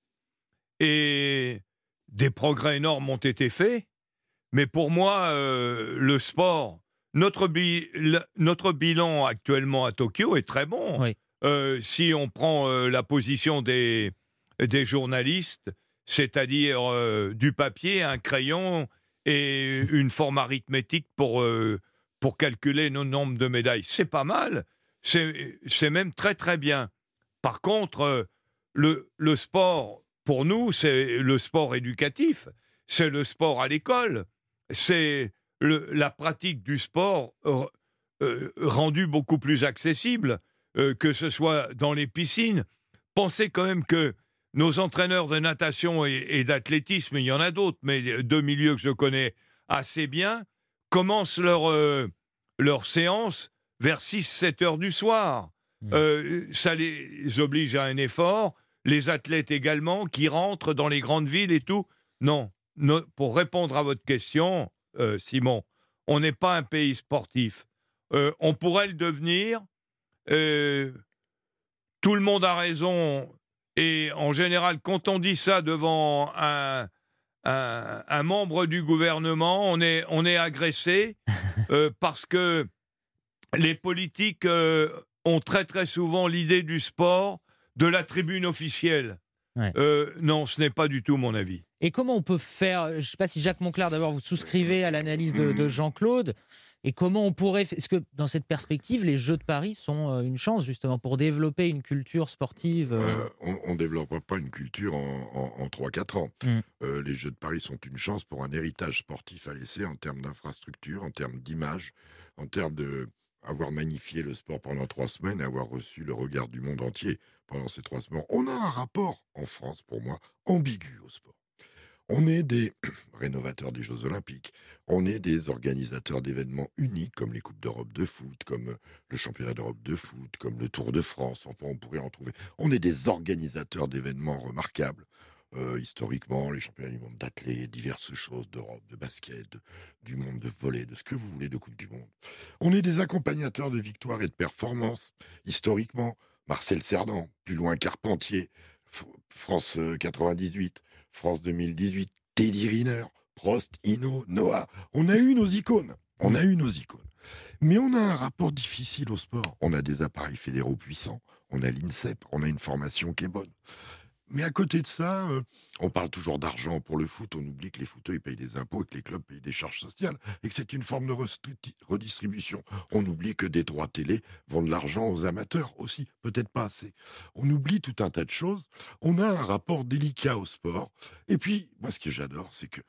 et des progrès énormes ont été faits. Mais pour moi, euh, le sport, notre, bi- le- notre bilan actuellement à Tokyo est très bon. Oui. Euh, si on prend euh, la position des, des journalistes, c'est-à-dire euh, du papier, un crayon et une forme arithmétique pour, pour calculer nos nombres de médailles. C'est pas mal. C'est même très très bien. Par contre, le, le sport, pour nous, c'est le sport éducatif. C'est le sport à l'école. C'est le- la pratique du sport euh, rendue beaucoup plus accessible, euh, que ce soit dans les piscines. Pensez quand même que nos entraîneurs de natation et, et d'athlétisme, il y en a d'autres, mais deux milieux que je connais assez bien, commencent leur, euh, leur séance vers 6-7 heures du soir. Mmh. Euh, ça les oblige à un effort. Les athlètes également qui rentrent dans les grandes villes et tout. Non, non, pour répondre à votre question, euh, Simon. On n'est pas un pays sportif. Euh, on pourrait le devenir. Euh, tout le monde a raison. Et en général, quand on dit ça devant un, un, un membre du gouvernement, on est, on est agressé *laughs* parce que les politiques ont très très souvent l'idée du sport de la tribune officielle. Ouais. Non, ce n'est pas du tout mon avis. Et comment on peut faire Je ne sais pas si Jacques Monclar, d'abord, vous souscrivez à l'analyse de, de Jean-Claude. Et comment on pourrait. Est-ce que dans cette perspective, les Jeux de Paris sont euh, une chance justement pour développer une culture sportive euh, Euh, on ne développera pas une culture en, en, 3-4 ans. Mm. Euh, les Jeux de Paris sont une chance pour un héritage sportif à laisser en termes d'infrastructure, en termes d'image, en termes de avoir magnifié le sport pendant trois semaines avoir reçu le regard du monde entier pendant ces trois semaines. On a un rapport en France, pour moi, ambigu au sport. On est des *clears throat* rénovateurs des Jeux Olympiques, on est des organisateurs d'événements uniques comme les Coupes d'Europe de foot, comme euh, le Championnat d'Europe de foot, comme le Tour de France, enfin on pourrait en trouver. On est des organisateurs d'événements remarquables. Euh, historiquement, les championnats du monde d'athlètes, diverses choses d'Europe, de basket, du monde de volley, de ce que vous voulez de Coupe du Monde. On est des accompagnateurs de victoires et de performances. Historiquement, Marcel Cerdan, plus loin Carpentier, France euh, 98, France 2018, Teddy Riner, Prost, Hino, Noah. On a eu nos icônes. On a eu nos icônes. Mais on a un rapport difficile au sport. On a des appareils fédéraux puissants. On a l'INSEP. On a une formation qui est bonne. Mais à côté de ça, euh, on parle toujours d'argent pour le foot. On oublie que les footeux ils payent des impôts et que les clubs payent des charges sociales et que c'est une forme de redistribution. On oublie que des droits télé vont de l'argent aux amateurs aussi, peut-être pas assez. On oublie tout un tas de choses. On a un rapport délicat au sport. Et puis, moi, ce que j'adore, c'est que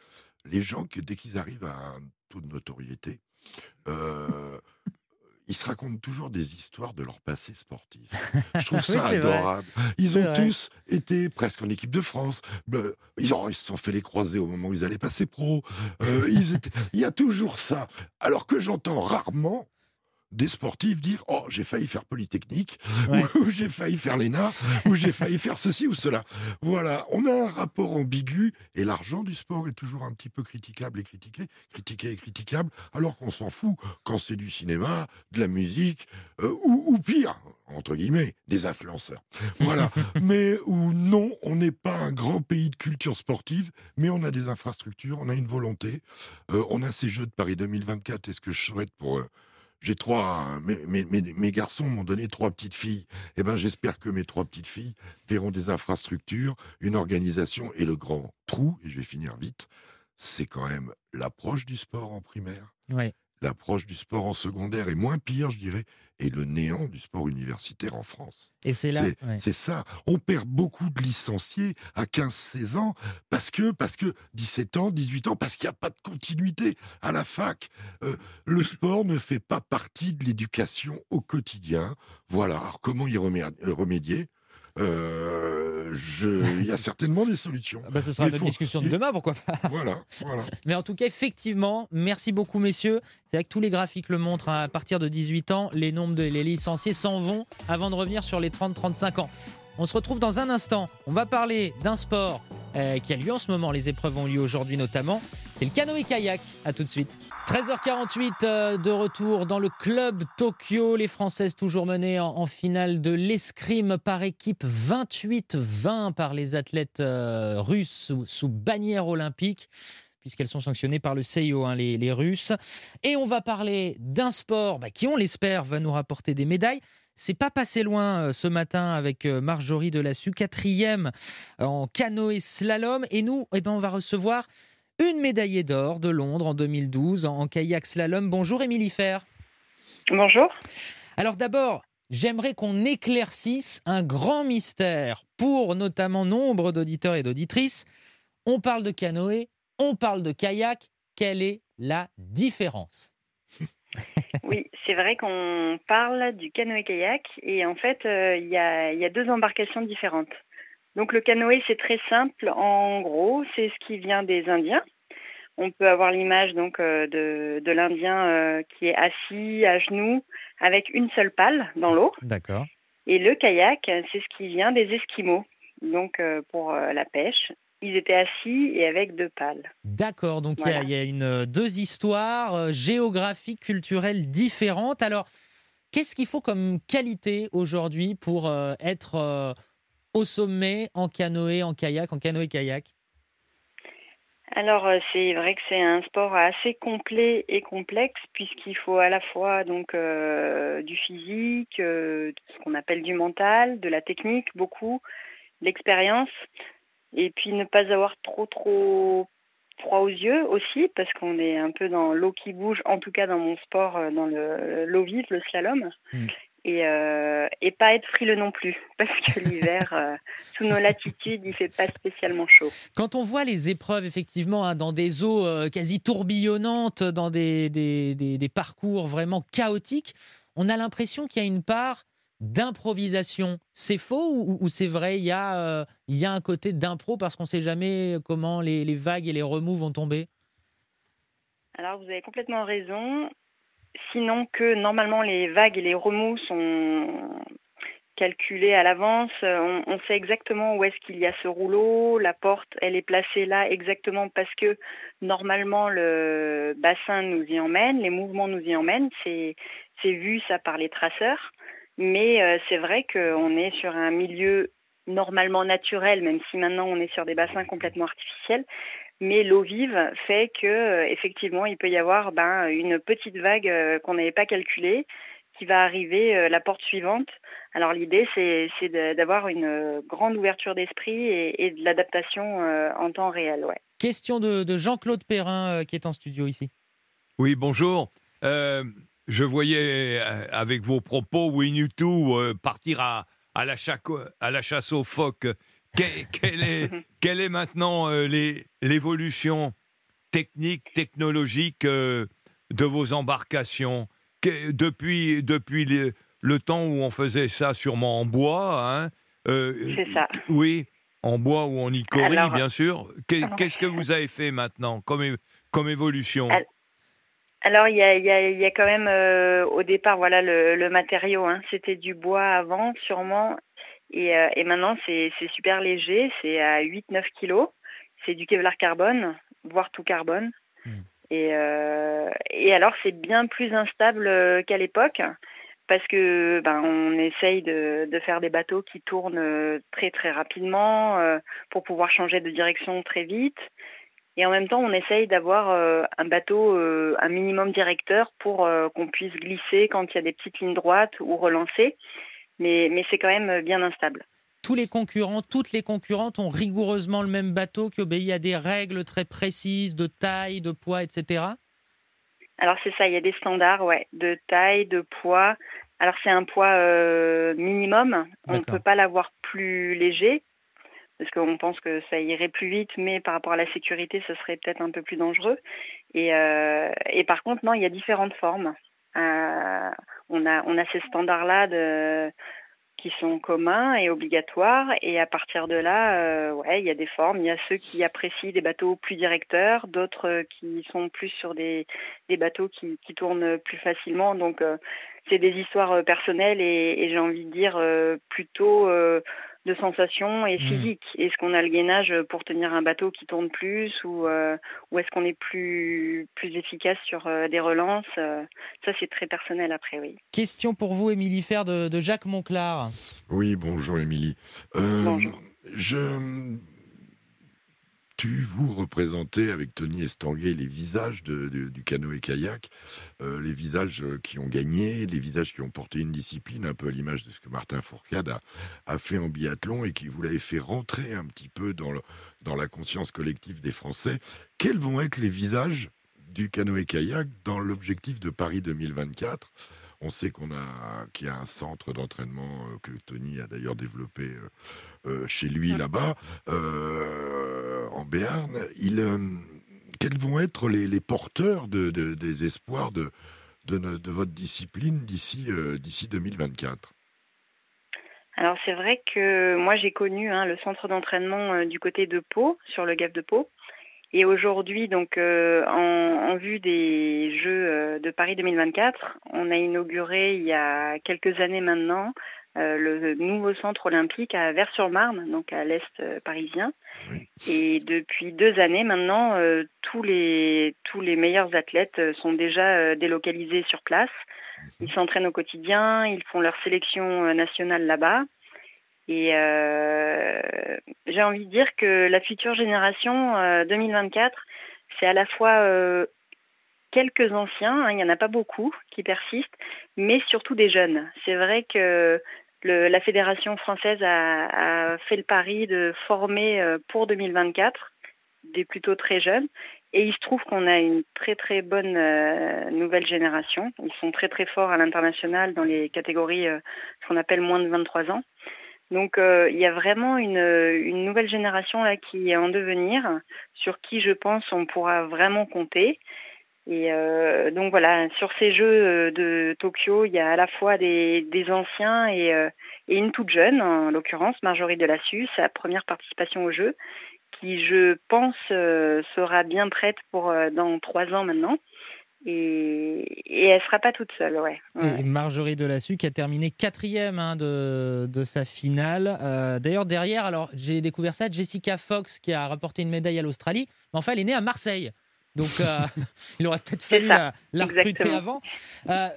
les gens, que dès qu'ils arrivent à un taux de notoriété, euh, ils se racontent toujours des histoires de leur passé sportif. *laughs* Je trouve Oui, ça vrai. adorable. Ils ont tous été presque en équipe de France. Ils, ont- ils se sont fait les croiser au moment où ils allaient passer pro. Euh, ils étaient- Il y a toujours ça. Alors que j'entends rarement des sportifs dire Oh, j'ai failli faire Polytechnique, Ouais. *laughs* ou j'ai failli faire l'ENA, *laughs* ou j'ai failli faire ceci ou cela. Voilà, on a un rapport ambigu et l'argent du sport est toujours un petit peu critiquable et critiqué, critiqué et critiquable, alors qu'on s'en fout quand c'est du cinéma, de la musique, euh, ou, ou pire, entre guillemets, des influenceurs. Voilà, *laughs* mais où non, on n'est pas un grand pays de culture sportive, mais on a des infrastructures, on a une volonté, Euh, on a ces Jeux de Paris 2024 et ce que je souhaite pour... euh, j'ai trois, mes, garçons m'ont donné trois petites filles. Eh ben, j'espère que mes trois petites filles verront des infrastructures, une organisation et le grand trou. Et je vais finir vite. C'est quand même l'approche du sport en primaire, Ouais. L'approche du sport en secondaire et moins pire, je dirais, et le néant du sport universitaire en France. Et c'est là. C'est ouais. c'est ça. On perd beaucoup de licenciés à 15-16 ans parce que, parce que 17 ans, 18 ans, parce qu'il n'y a pas de continuité à la fac. Euh, le sport ne fait pas partie de l'éducation au quotidien. Voilà. Alors, comment y euh, remédier? Euh, je- Il y a certainement des solutions. Ah bah, ce sera notre faut- discussion de demain, pourquoi pas Voilà, voilà. *laughs* Mais en tout cas, effectivement, merci beaucoup, messieurs. C'est vrai que tous les graphiques le montrent. hein. À partir de 18 ans, les nombres de licenciés s'en vont avant de revenir sur les 30-35 ans. On se retrouve dans un instant. On va parler d'un sport euh, qui a lieu en ce moment. Les épreuves ont lieu aujourd'hui notamment. C'est le canoë-kayak. À tout de suite. 13h48 euh, de retour dans le club Tokyo. Les Françaises toujours menées en, finale de l'escrime par équipe 28-20 par les athlètes euh, russes sous, sous bannière olympique puisqu'elles sont sanctionnées par le CIO, hein, les, les Russes. Et on va parler d'un sport bah, qui, on l'espère, va nous rapporter des médailles. C'est pas passé loin euh, ce matin avec euh, Marjorie Delassus, quatrième en canoë slalom. Et nous, eh ben, on va recevoir une médaillée d'or de Londres en 2012 en, en kayak slalom. Bonjour Émilie Fer. Bonjour. Alors d'abord, j'aimerais qu'on éclaircisse un grand mystère pour notamment nombre d'auditeurs et d'auditrices. On parle de canoë, on parle de kayak. Quelle est la différence? *laughs* Oui, c'est vrai qu'on parle du canoë-kayak et en fait, euh, il y, a, il y a deux embarcations différentes. Donc le canoë, c'est très simple. En gros, c'est ce qui vient des Indiens. On peut avoir l'image donc euh, de, de l'Indien euh, qui est assis à genoux avec une seule pale dans l'eau. D'accord. Et le kayak, c'est ce qui vient des Esquimaux, donc pour la pêche. Ils étaient assis et avec deux pales. D'accord, donc il y a- il y, a une, deux histoires euh, géographiques, culturelles différentes. Alors, qu'est-ce qu'il faut comme qualité aujourd'hui pour euh, être euh, au sommet en canoë, en kayak, en canoë-kayak Alors euh, c'est vrai que c'est un sport assez complet et complexe puisqu'il faut à la fois donc euh, du physique, euh, ce qu'on appelle du mental, de la technique beaucoup, l'expérience et puis ne pas avoir trop trop froid aux yeux aussi parce qu'on est un peu dans l'eau qui bouge en tout cas dans mon sport euh, dans le l'eau vive le slalom Mm. et euh, et pas être frileux non plus *laughs* parce que *laughs* l'hiver euh, sous nos latitudes il fait pas spécialement chaud. Quand on voit les épreuves, effectivement, hein, dans des eaux euh, quasi tourbillonnantes, dans des, des- des- des parcours vraiment chaotiques, on a l'impression qu'il y a une part d'improvisation. C'est faux ou, c'est vrai? Il y, a, euh, il y a un côté d'impro parce qu'on ne sait jamais comment les, vagues et les remous vont tomber? Alors vous avez complètement raison. Sinon que normalement les vagues et les remous sont calculés à l'avance, on, on sait exactement où est-ce qu'il y a ce rouleau, la porte elle est placée là exactement parce que normalement le bassin nous y emmène, les mouvements nous y emmènent, c'est c'est vu ça par les traceurs, mais euh, c'est vrai qu'on est sur un milieu normalement naturel, même si maintenant on est sur des bassins complètement artificiels. Mais l'eau vive fait que euh, effectivement il peut y avoir ben, une petite vague euh, qu'on n'avait pas calculée qui va arriver euh, la porte suivante. Alors l'idée c'est d'avoir une grande ouverture d'esprit et, et de l'adaptation euh, en temps réel. Ouais. Question de, de Jean-Claude Perrin euh, qui est en studio ici. Oui, bonjour. Euh, je voyais euh, avec vos propos Winnetou euh, partir à, à, la chaco- à la chasse aux phoques. Que- quelle, est, *laughs* quelle est maintenant euh, l'évolution technique, technologique euh, de vos embarcations? Que- depuis, depuis le, le temps où on faisait ça sûrement en bois hein, C'est ça. Oui, en bois ou en icorie, Alors- bien sûr. Que- Qu'est-ce que vous avez fait maintenant comme, comme évolution? Alors il y a, y a, y a quand même euh, au départ voilà le, le matériau hein. c'était du bois avant sûrement. Et, euh, et maintenant c'est c'est super léger. C'est à 8-9 kilos. C'est du Kevlar carbone voire tout carbone. Et euh, et alors c'est bien plus instable qu'à l'époque. Parce que ben on essaye de, de faire des bateaux qui tournent très très rapidement euh, pour pouvoir changer de direction très vite et en même temps, on essaye d'avoir euh, un bateau, euh, un minimum directeur pour euh, qu'on puisse glisser quand il y a des petites lignes droites ou relancer. Mais, mais c'est quand même bien instable. Tous les concurrents, toutes les concurrentes ont rigoureusement le même bateau qui obéit à des règles très précises de taille, de poids, etc. Alors c'est ça, il y a des standards, ouais, de taille, de poids. Alors c'est un poids minimum. On ne peut pas l'avoir plus léger parce qu'on pense que ça irait plus vite, mais par rapport à la sécurité, ce serait peut-être un peu plus dangereux. Et, euh, par contre, non, il y a différentes formes. Euh, on a ces standards-là qui sont communs et obligatoires. Et à partir de là, euh, ouais, il y a des formes. Il y a ceux qui apprécient des bateaux plus directeurs, d'autres qui sont plus sur des, bateaux qui, tournent plus facilement. Donc, c'est des histoires personnelles et, j'ai envie de dire plutôt de sensations et Mm. physiques. Est-ce qu'on a le gainage pour tenir un bateau qui tourne plus ou, euh, ou est-ce qu'on est plus, plus efficace sur euh, des relances Euh, Ça, c'est très personnel après, oui. Question pour vous, Émilie Fer, de, de Jacques Monclar. Oui, bonjour Émilie. Euh, Bonjour. Je... Tu vous représentez avec Tony Estanguet les visages de- de- du canoë-kayak, euh, les visages euh, qui ont gagné, les visages qui ont porté une discipline, un peu à l'image de ce que Martin Fourcade a, fait en biathlon et qui vous l'avez fait rentrer un petit peu dans la conscience collective des Français. Quels vont être les visages du canoë-kayak dans l'objectif de Paris 2024 on sait qu'on a qu'il y a un centre d'entraînement euh, que Tony a d'ailleurs développé euh, euh, chez lui là-bas en Béarn. Il, quels vont être les, les porteurs de, de- des espoirs de, votre discipline d'ici euh, d'ici 2024 Alors c'est vrai que moi j'ai connu hein, le centre d'entraînement euh, du côté de Pau, sur le Gave de Pau. Et aujourd'hui, donc en, en, vue des Jeux de Paris 2024, on a inauguré il y a quelques années maintenant euh, le nouveau centre olympique à Vers-sur-Marne, donc à l'est euh, parisien. Et depuis deux années maintenant, euh, tous les tous les meilleurs athlètes sont déjà délocalisés sur place. Ils mhm. s'entraînent au quotidien, ils font leur sélection nationale là-bas. Et j'ai envie de dire que la future génération 2024, c'est à la fois quelques anciens, hein, il n'y en a pas beaucoup qui persistent, mais surtout des jeunes. C'est vrai que la fédération française a, fait le pari de former euh, pour 2024 des plutôt très jeunes. Et il se trouve qu'on a une très très bonne euh, nouvelle génération. Ils sont très très forts à l'international dans les catégories euh, qu'on appelle moins de 23 ans. Donc il y a vraiment une, nouvelle génération là qui est en devenir, sur qui je pense on pourra vraiment compter. Et euh, donc voilà, sur ces Jeux euh, de Tokyo, il y a à la fois des, anciens et, euh, et, une toute jeune, en l'occurrence Marjorie Delassus, sa première participation aux Jeux, qui je pense sera bien prête pour dans trois ans maintenant. Et, et elle sera pas toute seule, ouais. Et Marjorie Delassus qui a terminé quatrième hein, de, de, sa finale. D'ailleurs derrière, alors j'ai découvert ça, Jessica Fox qui a rapporté une médaille à l'Australie. Mais enfin, elle est née à Marseille. Donc, euh, *laughs* il aurait peut-être fallu la, recruter avant. Euh,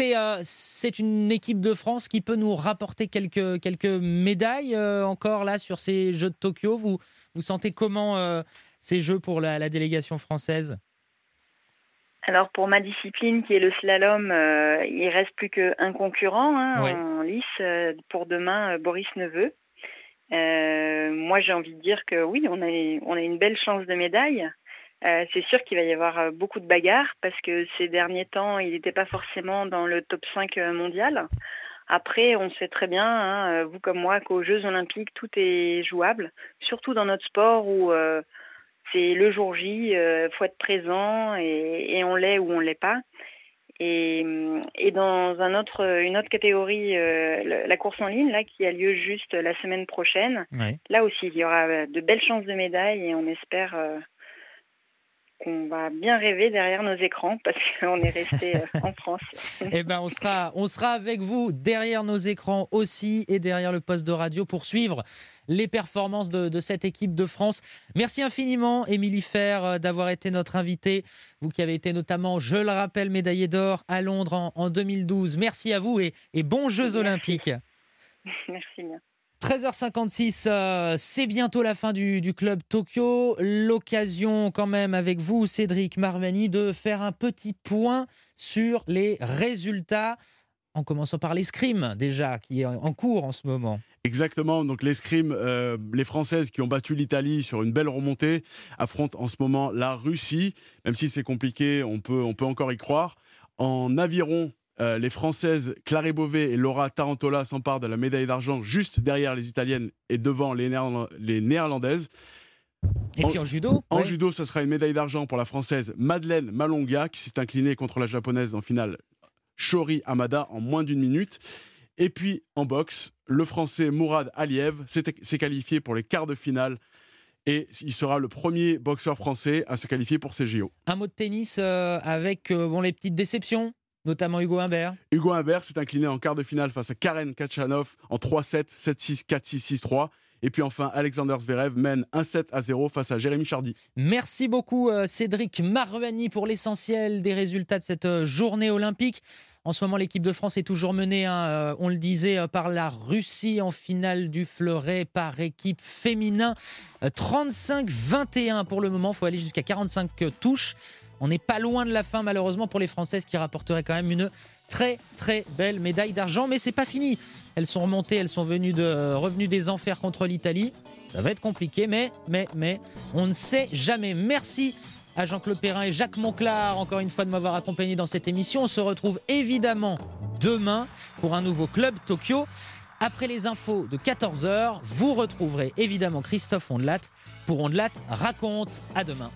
euh, c'est une équipe de France qui peut nous rapporter quelques, quelques médailles encore là sur ces Jeux de Tokyo. Vous, vous sentez comment ces Jeux pour la, délégation française? Alors pour ma discipline qui est le slalom, il reste plus qu'un concurrent hein, en lice pour demain, Boris Neveu. moi j'ai envie de dire que oui, on a, on a une belle chance de médaille. Euh, c'est sûr qu'il va y avoir euh, beaucoup de bagarres parce que ces derniers temps, il n'était pas forcément dans le top 5 euh, mondial. Après, on sait très bien, hein, vous comme moi, qu'aux Jeux Olympiques, tout est jouable, surtout dans notre sport où c'est le jour J, il faut être présent et, on l'est ou on l'est pas. Et, dans un autre, une autre catégorie, la course en ligne, là, qui a lieu juste la semaine prochaine, là aussi, il y aura de belles chances de médailles et on espère on va bien rêver derrière nos écrans parce qu'on est resté euh, en France. *laughs* eh ben, on sera, on sera avec vous derrière nos écrans aussi et derrière le poste de radio pour suivre les performances de, cette équipe de France. Merci infiniment, Émilie Fer, euh, d'avoir été notre invitée. Vous qui avez été notamment, je le rappelle, médaillée d'or à Londres en, 2012. Merci à vous et, et bons Jeux Olympiques. *laughs* Merci bien. 13h56, euh, c'est bientôt la fin du, club Tokyo. L'occasion quand même avec vous, Cédric Marvani, de faire un petit point sur les résultats, en commençant par l'escrime déjà, qui est en cours en ce moment. Exactement, donc l'escrime, euh, les Françaises qui ont battu l'Italie sur une belle remontée affrontent en ce moment la Russie. Même si c'est compliqué, on peut, on peut encore y croire. En aviron, euh, les Françaises Claré Beauvais et Laura Tarantola s'emparent de la médaille d'argent juste derrière les Italiennes et devant les, Néerlandaises. Et puis en judo En judo, ça sera une médaille d'argent pour la Française Madeleine Malonga qui s'est inclinée contre la Japonaise en finale Shori Amada en moins d'une minute. Et puis en boxe, le Français Mourad Aliev s'est qualifié pour les quarts de finale et il sera le premier boxeur français à se qualifier pour ces JO. Un mot de tennis euh, avec euh, bon, les petites déceptions? Notamment Hugo Humbert. Hugo Humbert s'est incliné en quart de finale face à Karen Kachanov en 3-7, 7-6, 4-6, 6-3. Et puis enfin, Alexander Zverev mène 1-7 à 0 face à Jérémy Chardy. Merci beaucoup euh, Cédric Marvani pour l'essentiel des résultats de cette euh, journée olympique. En ce moment, l'équipe de France est toujours menée, hein, euh, on le disait, par la Russie en finale du fleuret par équipe féminin. 35-21 pour le moment, il faut aller jusqu'à 45 touches. On n'est pas loin de la fin malheureusement pour les Françaises qui rapporteraient quand même une très très belle médaille d'argent. Mais c'est pas fini. Elles sont remontées, elles sont venues de, revenues des enfers contre l'Italie. Ça va être compliqué, mais, mais, mais, on ne sait jamais. Merci à Jean-Claude Perrin et Jacques Monclar, encore une fois, de m'avoir accompagné dans cette émission. On se retrouve évidemment demain pour un nouveau Club Tokyo. Après les infos de 14h, vous retrouverez évidemment Christophe Ondelat pour Ondelat raconte. À demain.